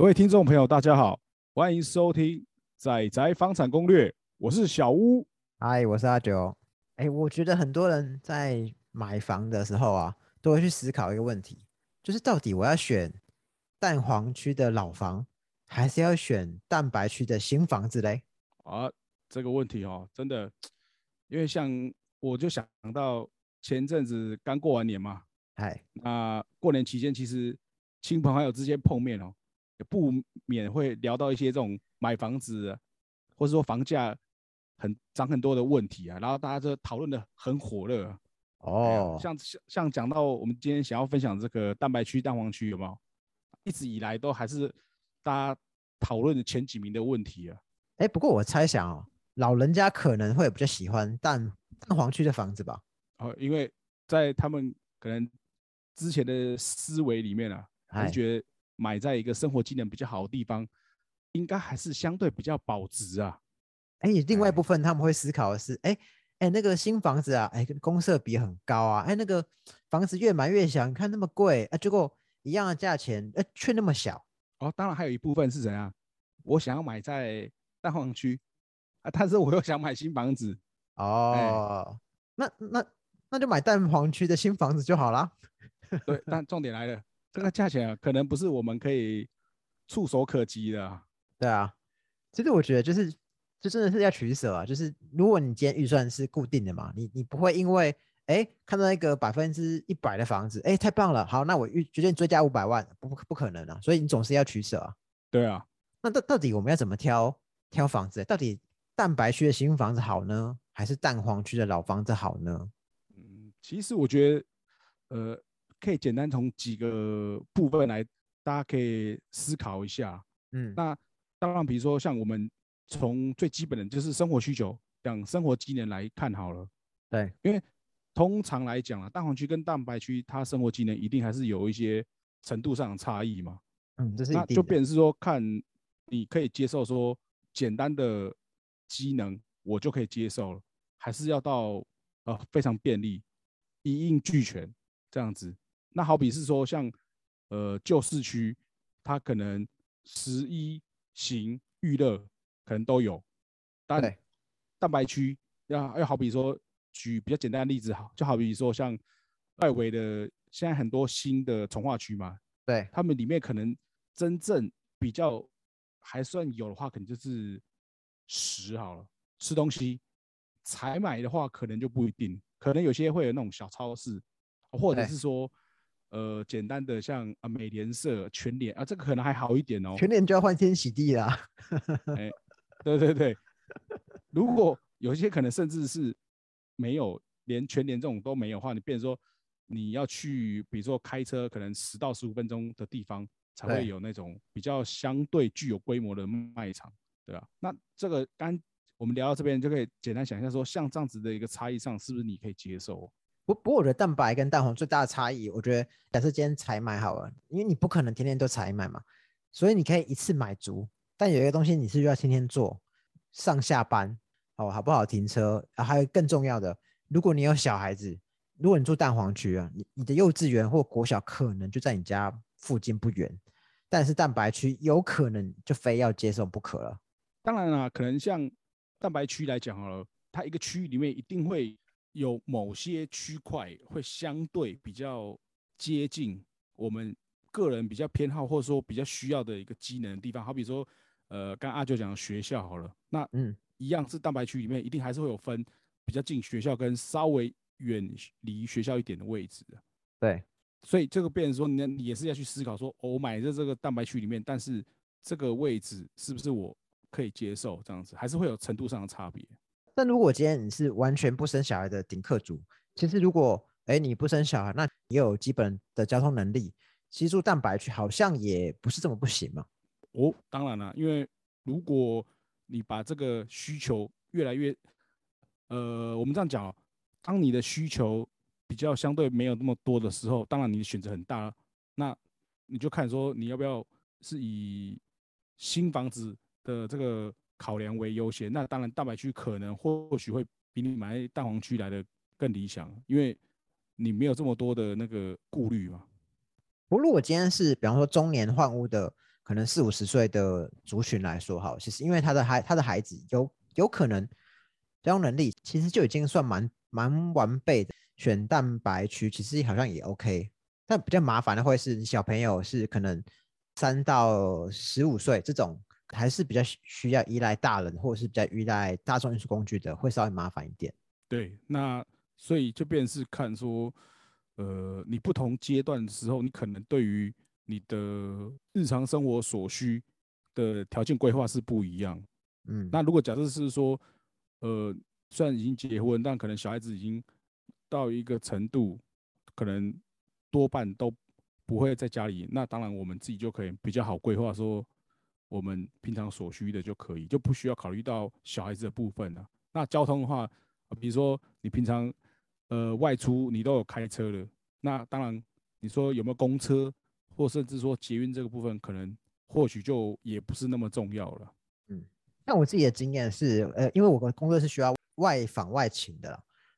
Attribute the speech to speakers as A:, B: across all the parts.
A: 各位听众朋友，大家好，欢迎收听《仔仔房产攻略》，我是小屋。
B: 嗨，我是阿九。哎，我觉得很多人在买房的时候啊，都会去思考一个问题，就是到底我要选蛋黄区的老房，还是要选蛋白区的新房子嘞？
A: 啊，这个问题哦，真的，因为像我就想到前阵子刚过完年嘛，
B: 嗨，
A: 那过年期间其实亲朋好友之间碰面哦。不免会聊到一些这种买房子，或者说房价很涨很多的问题啊，然后大家就讨论的很火热
B: 哦。
A: 像像像讲到我们今天想要分享这个蛋白区、蛋黄区有没有？一直以来都还是大家讨论的前几名的问题啊。
B: 哎，不过我猜想哦，老人家可能会比较喜欢蛋蛋黄区的房子吧？
A: 哦，因为在他们可能之前的思维里面啊，还是觉得。买在一个生活机能比较好的地方，应该还是相对比较保值啊。
B: 哎，另外一部分他们会思考的是，哎哎，那个新房子啊，哎，公设比很高啊，哎，那个房子越买越小，你看那么贵，啊，结果一样的价钱，哎，却那么小。
A: 哦，当然还有一部分是怎样？我想要买在蛋黄区啊，但是我又想买新房子。
B: 哦，那那那就买蛋黄区的新房子就好了。
A: 对，但重点来了。这个价钱啊，可能不是我们可以触手可及的。
B: 对啊，其实我觉得就是，这真的是要取舍啊。就是如果你今天预算是固定的嘛，你你不会因为哎看到一个百分之一百的房子，哎太棒了，好，那我预决定追加五百万，不不可能啊。所以你总是要取舍啊。
A: 对啊，
B: 那到到底我们要怎么挑挑房子？到底蛋白区的新房子好呢，还是蛋黄区的老房子好呢？
A: 嗯，其实我觉得，呃。可以简单从几个部分来，大家可以思考一下。
B: 嗯，
A: 那当然，比如说像我们从最基本的就是生活需求，讲生活机能来看好了。
B: 对，
A: 因为通常来讲啊，蛋黄区跟蛋白区，它生活机能一定还是有一些程度上的差异嘛。
B: 嗯，这是
A: 那就变成是说，看你可以接受说简单的机能，我就可以接受了，还是要到呃非常便利，一应俱全这样子。那好比是说，像呃旧市区，它可能十一型娱乐可能都有，但蛋白区要要好比说，举比较简单的例子好，就好比说像外围的现在很多新的从化区嘛，
B: 对，
A: 他们里面可能真正比较还算有的话，可能就是十好了，吃东西采买的话，可能就不一定，可能有些会有那种小超市，或者是说。呃，简单的像啊美联社、全联啊，这个可能还好一点哦。
B: 全联就要欢天喜地啦。
A: 哎，对对对，如果有一些可能甚至是没有连全联这种都没有的话，你变说你要去，比如说开车可能十到十五分钟的地方才会有那种比较相对具有规模的卖场，对吧？那这个刚我们聊到这边就可以简单想一下，说像这样子的一个差异上，是不是你可以接受？
B: 不不过我觉得蛋白跟蛋黄最大的差异，我觉得假设今天采买好了，因为你不可能天天都采买嘛，所以你可以一次买足。但有一个东西你是要天天做，上下班哦，好不好停车啊？还有更重要的，如果你有小孩子，如果你住蛋黄区啊，你你的幼稚园或国小可能就在你家附近不远，但是蛋白区有可能就非要接受不可了。
A: 当然了，可能像蛋白区来讲好了，它一个区域里面一定会。有某些区块会相对比较接近我们个人比较偏好或者说比较需要的一个机能的地方，好比说，呃，刚阿九讲学校好了，那
B: 嗯，
A: 一样是蛋白区里面一定还是会有分比较近学校跟稍微远离学校一点的位置的。
B: 对，
A: 所以这个变成说，你你也是要去思考说，我买在这个蛋白区里面，但是这个位置是不是我可以接受？这样子还是会有程度上的差别。
B: 但如果今天你是完全不生小孩的顶客族，其实如果哎你不生小孩，那你有基本的交通能力，吸住蛋白去好像也不是这么不行嘛。
A: 哦，当然了，因为如果你把这个需求越来越，呃，我们这样讲，当你的需求比较相对没有那么多的时候，当然你的选择很大了，那你就看说你要不要是以新房子的这个。考量为优先，那当然蛋白区可能或许会比你买蛋黄区来的更理想，因为你没有这么多的那个顾虑嘛。
B: 不，如果今天是比方说中年换屋的可能四五十岁的族群来说，好，其实因为他的孩他的孩子有有可能交通能力其实就已经算蛮蛮完备的，选蛋白区其实好像也 OK，但比较麻烦的会是小朋友是可能三到十五岁这种，还是比较需要依赖大人或者是比较依赖大众运输工具的，会稍微麻烦一点。
A: 对，那所以就变是看说，呃，你不同阶段的时候，你可能对于你的日常生活所需的条件规划是不一样。
B: 嗯，
A: 那如果假设是说，呃，虽然已经结婚，但可能小孩子已经到一个程度，可能多半都不会在家里。那当然，我们自己就可以比较好规划，说我们平常所需的就可以，就不需要考虑到小孩子的部分了。那交通的话，比如说你平常呃外出你都有开车了，那当然你说有没有公车？或甚至说捷运这个部分，可能或许就也不是那么重要了。
B: 嗯，那我自己的经验是，呃，因为我的工作是需要外访外勤的，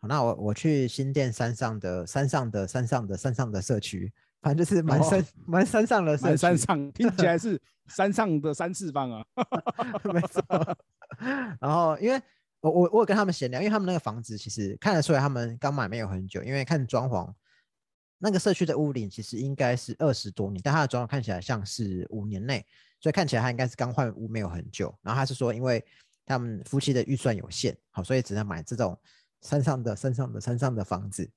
B: 好，那我我去新店山上的山上的山上的山上的社区，反正就是蛮山蛮山上的，
A: 蛮山上，听起来是山上的三次方啊，
B: 没错。然后因为我我我有跟他们闲聊，因为他们那个房子其实看得出来他们刚买没有很久，因为看装潢。那个社区的屋龄其实应该是二十多年，但它的装潢看起来像是五年内，所以看起来他应该是刚换屋没有很久。然后他是说，因为他们夫妻的预算有限，好，所以只能买这种山上的、山上的、山上的房子。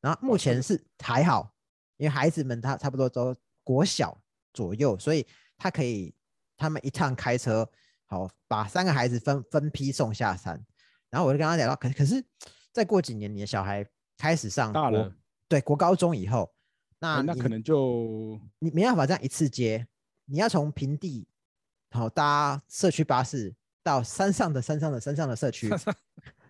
B: 然后目前是还好，因为孩子们他差不多都国小左右，所以他可以他们一趟开车，好把三个孩子分分批送下山。然后我就跟他讲到，可可是再过几年，你的小孩开始上
A: 大了。
B: 对，国高中以后，那
A: 那可能就
B: 你没办法这样一次接，你要从平地好搭社区巴士到山上的山上的山上的社区，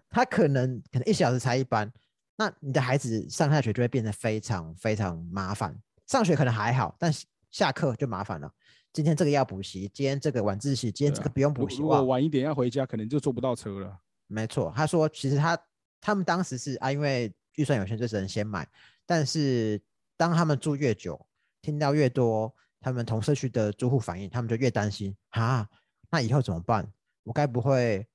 B: 他可能可能一小时才一班，那你的孩子上下学就会变得非常非常麻烦。上学可能还好，但下课就麻烦了。今天这个要补习，今天这个晚自习，今天这个不用补习。
A: 如果晚一点要回家，可能就坐不到车了。
B: 没错，他说其实他他们当时是啊，因为预算有限，就只能先买。但是当他们住越久，听到越多他们同社区的住户反映，他们就越担心啊，那以后怎么办？我该不会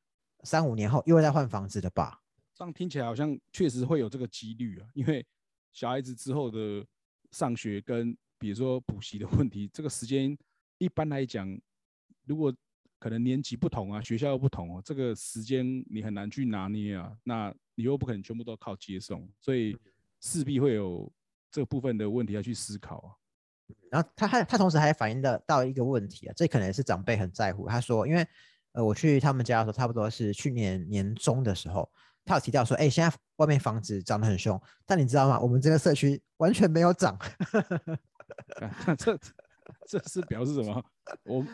B: 三五年后又会再换房子的吧？
A: 这样听起来好像确实会有这个几率啊，因为小孩子之后的上学跟比如说补习的问题，这个时间一般来讲，如果可能年级不同啊，学校又不同哦，这个时间你很难去拿捏啊。那你又不可能全部都靠接送，所以。势必会有这部分的问题要去思考啊。
B: 然后他还他同时还反映的到一个问题啊，这可能也是长辈很在乎。他说，因为呃我去他们家的时候，差不多是去年年中的时候，他有提到说，哎，现在外面房子涨得很凶，但你知道吗？我们这个社区完全没有涨。
A: 这这是表示什么？我。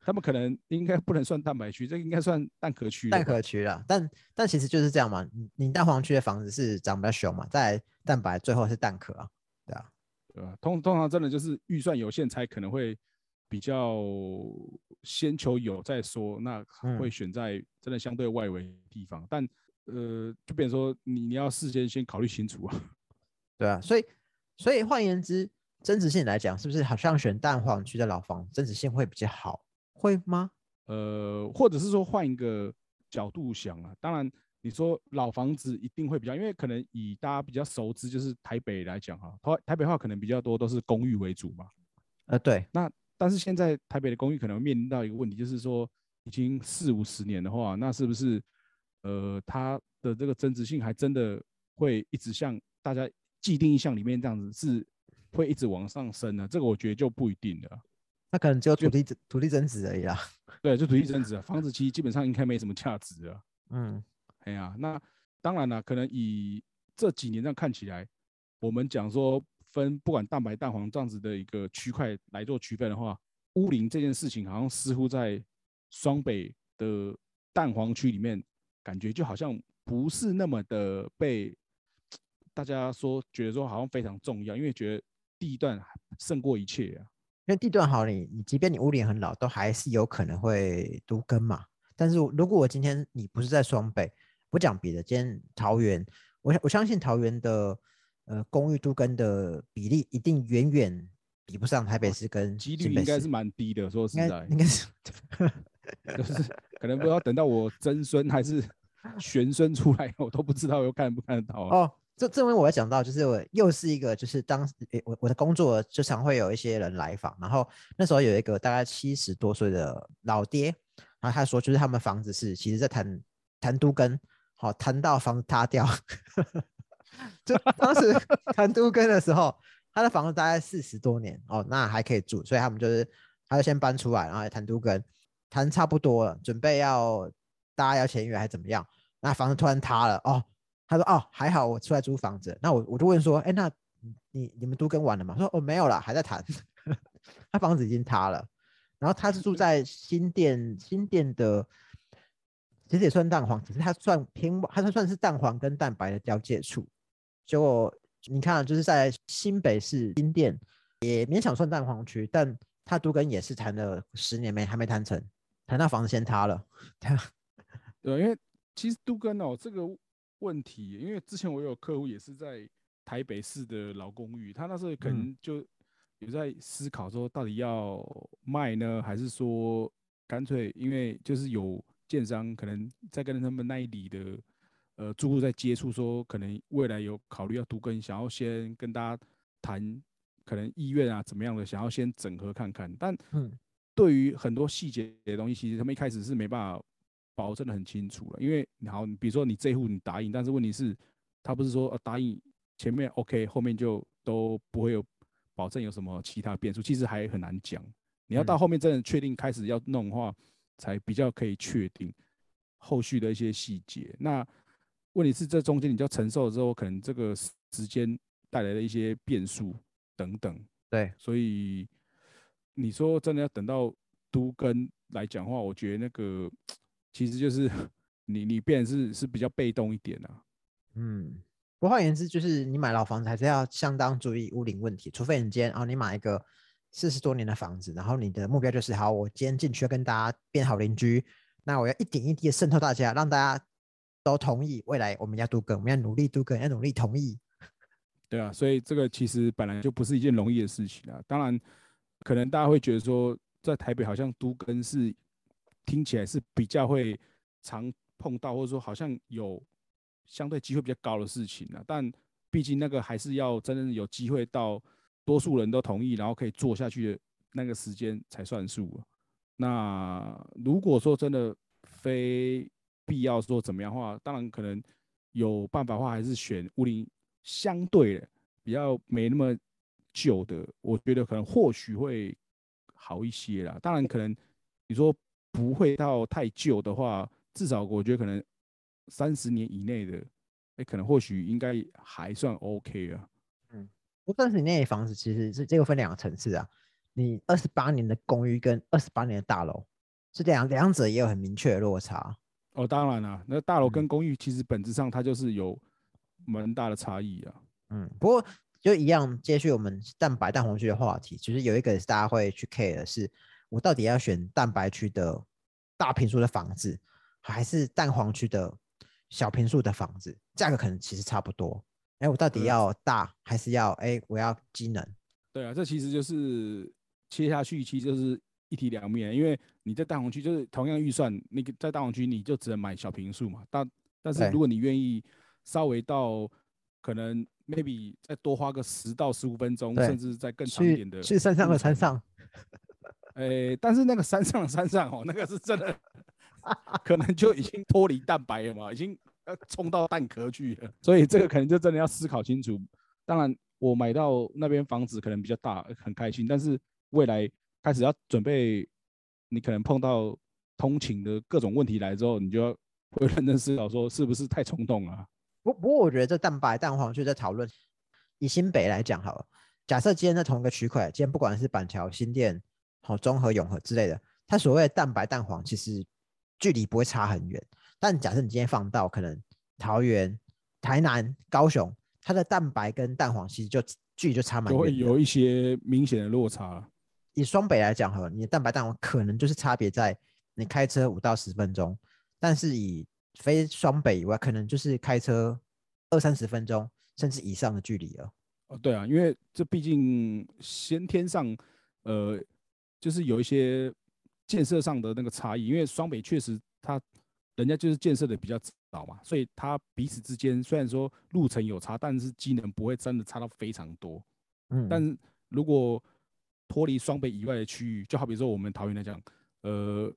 A: 他们可能应该不能算蛋白区，这应该算蛋壳区。
B: 蛋壳区了，但但其实就是这样嘛。你你蛋黄区的房子是长比较凶嘛，在蛋白最后是蛋壳啊，对啊，
A: 对吧？通通常真的就是预算有限才可能会比较先求有再说，那会选在真的相对外围地方。但呃，就比如说你你要事先先考虑清楚啊，
B: 对啊。所以所以换言之，增值性来讲，是不是好像选蛋黄区的老房增值性会比较好？会吗？
A: 呃，或者是说换一个角度想啊，当然你说老房子一定会比较，因为可能以大家比较熟知，就是台北来讲哈，台台北话可能比较多都是公寓为主嘛。
B: 呃，对。
A: 那但是现在台北的公寓可能面临到一个问题，就是说已经四五十年的话，那是不是呃它的这个增值性还真的会一直像大家既定印象里面这样子，是会一直往上升呢？这个我觉得就不一定了。
B: 那可能只有土地土地增值而已啦。
A: 对，就土地增值啊，房子其实基本上应该没什么价值
B: 啊。嗯，
A: 哎呀，那当然了，可能以这几年这样看起来，我们讲说分不管蛋白蛋黄这样子的一个区块来做区分的话，乌林这件事情好像似乎在双北的蛋黄区里面，感觉就好像不是那么的被 大家说觉得说好像非常重要，因为觉得地段胜过一切啊。
B: 因为地段好，你你即便你屋龄很老，都还是有可能会独根嘛。但是如果我今天你不是在双北，不讲别的，今天桃园，我我相信桃园的呃公寓都根的比例一定远远比不上台北市跟
A: 几率应该是蛮低的。说实在，
B: 应该是
A: 就是 可能不知道等到我曾孙还是 玄孙出来，我都不知道又看不看得到啊。
B: 哦。这这边我要讲到，就是我又是一个，就是当时我我的工作就常会有一些人来访，然后那时候有一个大概七十多岁的老爹，然后他说就是他们房子是其实在谈谈都根，好谈到房子塌掉，就当时 谈都根的时候，他的房子大概四十多年哦，那还可以住，所以他们就是他就先搬出来，然后谈都根，谈差不多了，准备要大家要签约还怎么样，那房子突然塌了哦。他说：“哦，还好我出来租房子。”那我我就问说：“哎，那你你们都跟完了吗？”说：“哦，没有了，还在谈。他房子已经塌了。然后他是住在新店，新店的其实也算蛋黄，只是他算偏，他算算是蛋黄跟蛋白的交界处。结果你看，就是在新北市新店，也勉强算蛋黄区，但他都跟也是谈了十年没还没谈成，谈到房子先塌了。
A: 对，因为其实都跟哦这个。问题，因为之前我有客户也是在台北市的老公寓，他那时候可能就有在思考说，到底要卖呢，还是说干脆因为就是有建商可能在跟他们那一里的呃住户在接触，说可能未来有考虑要独根，想要先跟大家谈可能意愿啊怎么样的，想要先整合看看。但对于很多细节的东西，其实他们一开始是没办法。保证的很清楚了，因为好，你比如说你这一户你答应，但是问题是，他不是说呃答应前面 OK，后面就都不会有保证有什么其他变数，其实还很难讲。你要到后面真的确定开始要弄的话，才比较可以确定后续的一些细节。那问题是这中间你就要承受之后，可能这个时间带来的一些变数等等。
B: 对，
A: 所以你说真的要等到都跟来讲话，我觉得那个。其实就是 你你变是是比较被动一点啊，
B: 嗯，不换言之就是你买老房子还是要相当注意屋龄问题，除非你今天哦你买一个四十多年的房子，然后你的目标就是好，我今天进去要跟大家变好邻居，那我要一点一滴的渗透大家，让大家都同意未来我们要都更，我们要努力都更，要努力同意。
A: 对啊，所以这个其实本来就不是一件容易的事情啊。当然，可能大家会觉得说在台北好像都更是。听起来是比较会常碰到，或者说好像有相对机会比较高的事情啊。但毕竟那个还是要真正有机会到多数人都同意，然后可以做下去的那个时间才算数。那如果说真的非必要说怎么样话，当然可能有办法的话，还是选屋龄相对的比较没那么久的，我觉得可能或许会好一些啦。当然可能你说。不会到太旧的话，至少我觉得可能三十年以内的，哎，可能或许应该还算 OK 啊。
B: 嗯，不三十年内的房子其实是这个分两个层次啊。你二十八年的公寓跟二十八年的大楼，是两两者也有很明确的落差。
A: 哦，当然了，那大楼跟公寓其实本质上它就是有蛮大的差异啊。
B: 嗯，不过就一样，接续我们蛋白蛋黄区的话题，其实有一个大家会去 care 的是。我到底要选蛋白区的大平数的房子，还是蛋黄区的小平数的房子？价格可能其实差不多。哎，我到底要大还是要哎我要机能？
A: 对啊，这其实就是切下去，其实就是一体两面。因为你在蛋黄区就是同样预算，那个在蛋黄区你就只能买小平数嘛。但但是如果你愿意稍微到可能 maybe 再多花个十到十五分钟，甚至再更长一点的
B: 去山上的山上。
A: 诶，但是那个山上山上哦，那个是真的，可能就已经脱离蛋白了嘛，已经要冲到蛋壳去了，所以这个可能就真的要思考清楚。当然，我买到那边房子可能比较大，很开心，但是未来开始要准备，你可能碰到通勤的各种问题来之后，你就要会认真思考说，是不是太冲动了？
B: 不不过，我觉得这蛋白蛋黄就在讨论，以新北来讲好了，假设今天在同一个区块，今天不管是板桥新店。好，综合、永和之类的，它所谓的蛋白、蛋黄其实距离不会差很远。但假设你今天放到可能桃园、台南、高雄，它的蛋白跟蛋黄其实就距离就差蛮远，
A: 会有一些明显的落差。
B: 以双北来讲，哈，你的蛋白、蛋黄可能就是差别在你开车五到十分钟，但是以非双北以外，可能就是开车二三十分钟甚至以上的距离了。
A: 哦，对啊，因为这毕竟先天上，呃，就是有一些建设上的那个差异。因为双北确实它人家就是建设的比较早嘛，所以它彼此之间虽然说路程有差，但是机能不会真的差到非常多。
B: 嗯，
A: 但如果脱离双北以外的区域，就好比说我们桃园来讲，呃，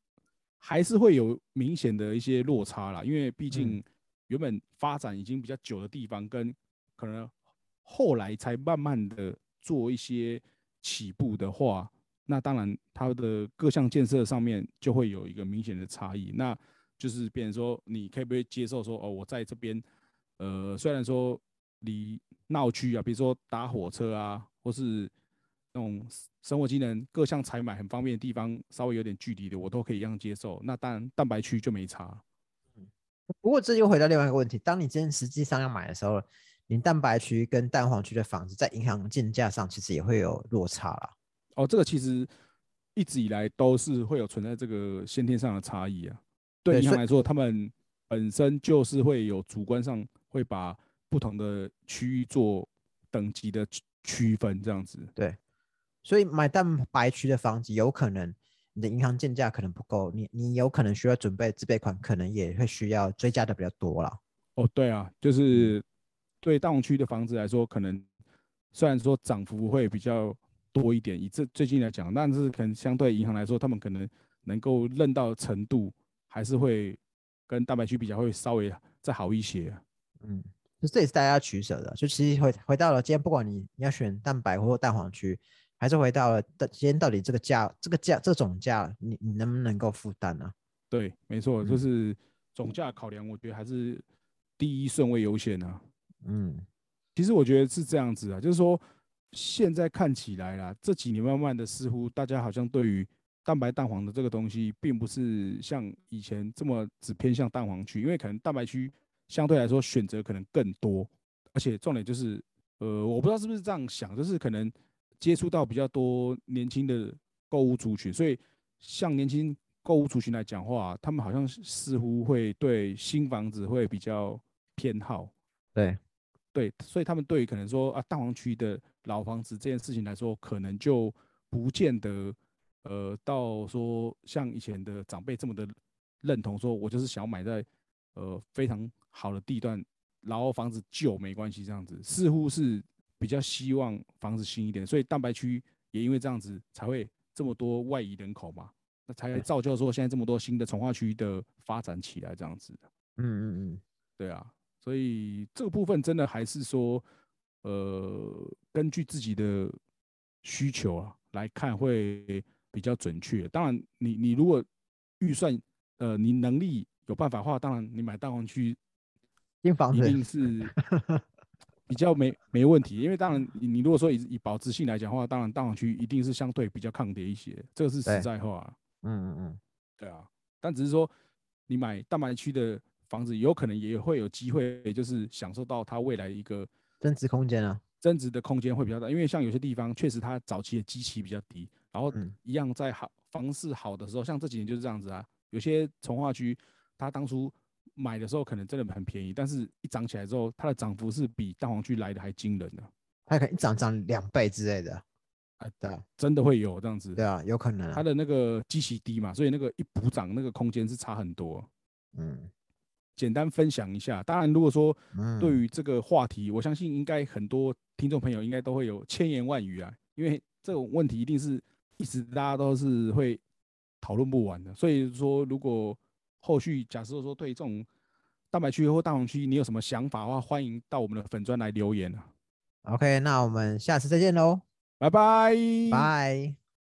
A: 还是会有明显的一些落差啦。因为毕竟原本发展已经比较久的地方，跟可能后来才慢慢的做一些起步的话，那当然它的各项建设上面就会有一个明显的差异。那就是变成说，你可以不可以接受说，哦，我在这边，呃，虽然说离闹区啊，比如说搭火车啊，或是那种生活机能各项采买很方便的地方，稍微有点距离的，我都可以一样接受。那当然蛋白区就没差。
B: 不过这又回到另外一个问题，当你今天实际上要买的时候，你蛋白区跟蛋黄区的房子在银行竞价上其实也会有落差啦。
A: 哦，这个其实一直以来都是会有存在这个先天上的差异啊。对银行来说，他们本身就是会有主观上会把不同的区域做等级的区分，这样子。
B: 对，所以买蛋白区的房子，有可能你的银行建价可能不够，你你有可能需要准备自备款，可能也会需要追加的比较多了。
A: 哦，对啊，就是对大红区的房子来说，可能虽然说涨幅会比较多一点，以这最近来讲，但是可能相对银行来说，他们可能能够认到程度。还是会跟蛋白区比较会稍微再好一些，
B: 嗯，就这也是大家取舍的。就其实回回到了今天，不管你你要选蛋白或蛋黄区，还是回到了今天到底这个价、这个价、这总价，你你能不能够负担呢？
A: 对，没错，就是总价考量，我觉得还是第一顺位优先啊。
B: 嗯，
A: 其实我觉得是这样子啊，就是说现在看起来啦，这几年慢慢的似乎大家好像对于蛋白蛋黄的这个东西，并不是像以前这么只偏向蛋黄区，因为可能蛋白区相对来说选择可能更多，而且重点就是，呃，我不知道是不是这样想，就是可能接触到比较多年轻的购物族群，所以像年轻购物族群来讲话，他们好像似乎会对新房子会比较偏好，
B: 对，
A: 对，所以他们对于可能说啊蛋黄区的老房子这件事情来说，可能就不见得。呃，到说像以前的长辈这么的认同，说我就是想要买在呃非常好的地段，然后房子旧没关系这样子，似乎是比较希望房子新一点，所以蛋白区也因为这样子才会这么多外移人口嘛，那才造就说现在这么多新的从化区的发展起来这样子的。
B: 嗯嗯嗯，
A: 对啊，所以这个部分真的还是说，呃，根据自己的需求啊来看会。比较准确，当然，你你如果预算，呃，你能力有办法的话，当然你买大黄区，
B: 新房子
A: 一定是 比较没没问题，因为当然你你如果说以以保值性来讲的话，当然大黄区一定是相对比较抗跌一些，这个是实在话。
B: 嗯嗯嗯，
A: 对啊，但只是说你买蛋白区的房子，有可能也会有机会，就是享受到它未来一个
B: 增值空间啊，
A: 增值的空间会比较大，因为像有些地方确实它早期的基期比较低。然后一样在好房市好的时候，像这几年就是这样子啊。有些从化区，它当初买的时候可能真的很便宜，但是一涨起来之后，它的涨幅是比蛋黄区来的还惊人的。
B: 它可能一涨涨两倍之类的，
A: 啊，对，真的会有这样子。
B: 对啊，有可能。
A: 它的那个基期低嘛，所以那个一补涨那个空间是差很多。
B: 嗯，
A: 简单分享一下。当然，如果说对于这个话题，我相信应该很多听众朋友应该都会有千言万语啊，因为这种问题一定是。一直大家都是会讨论不完的，所以说如果后续假设说对这种蛋白区或大黄区你有什么想法的话，欢迎到我们的粉砖来留言啊。
B: OK，那我们下次再见喽，
A: 拜拜，
B: 拜。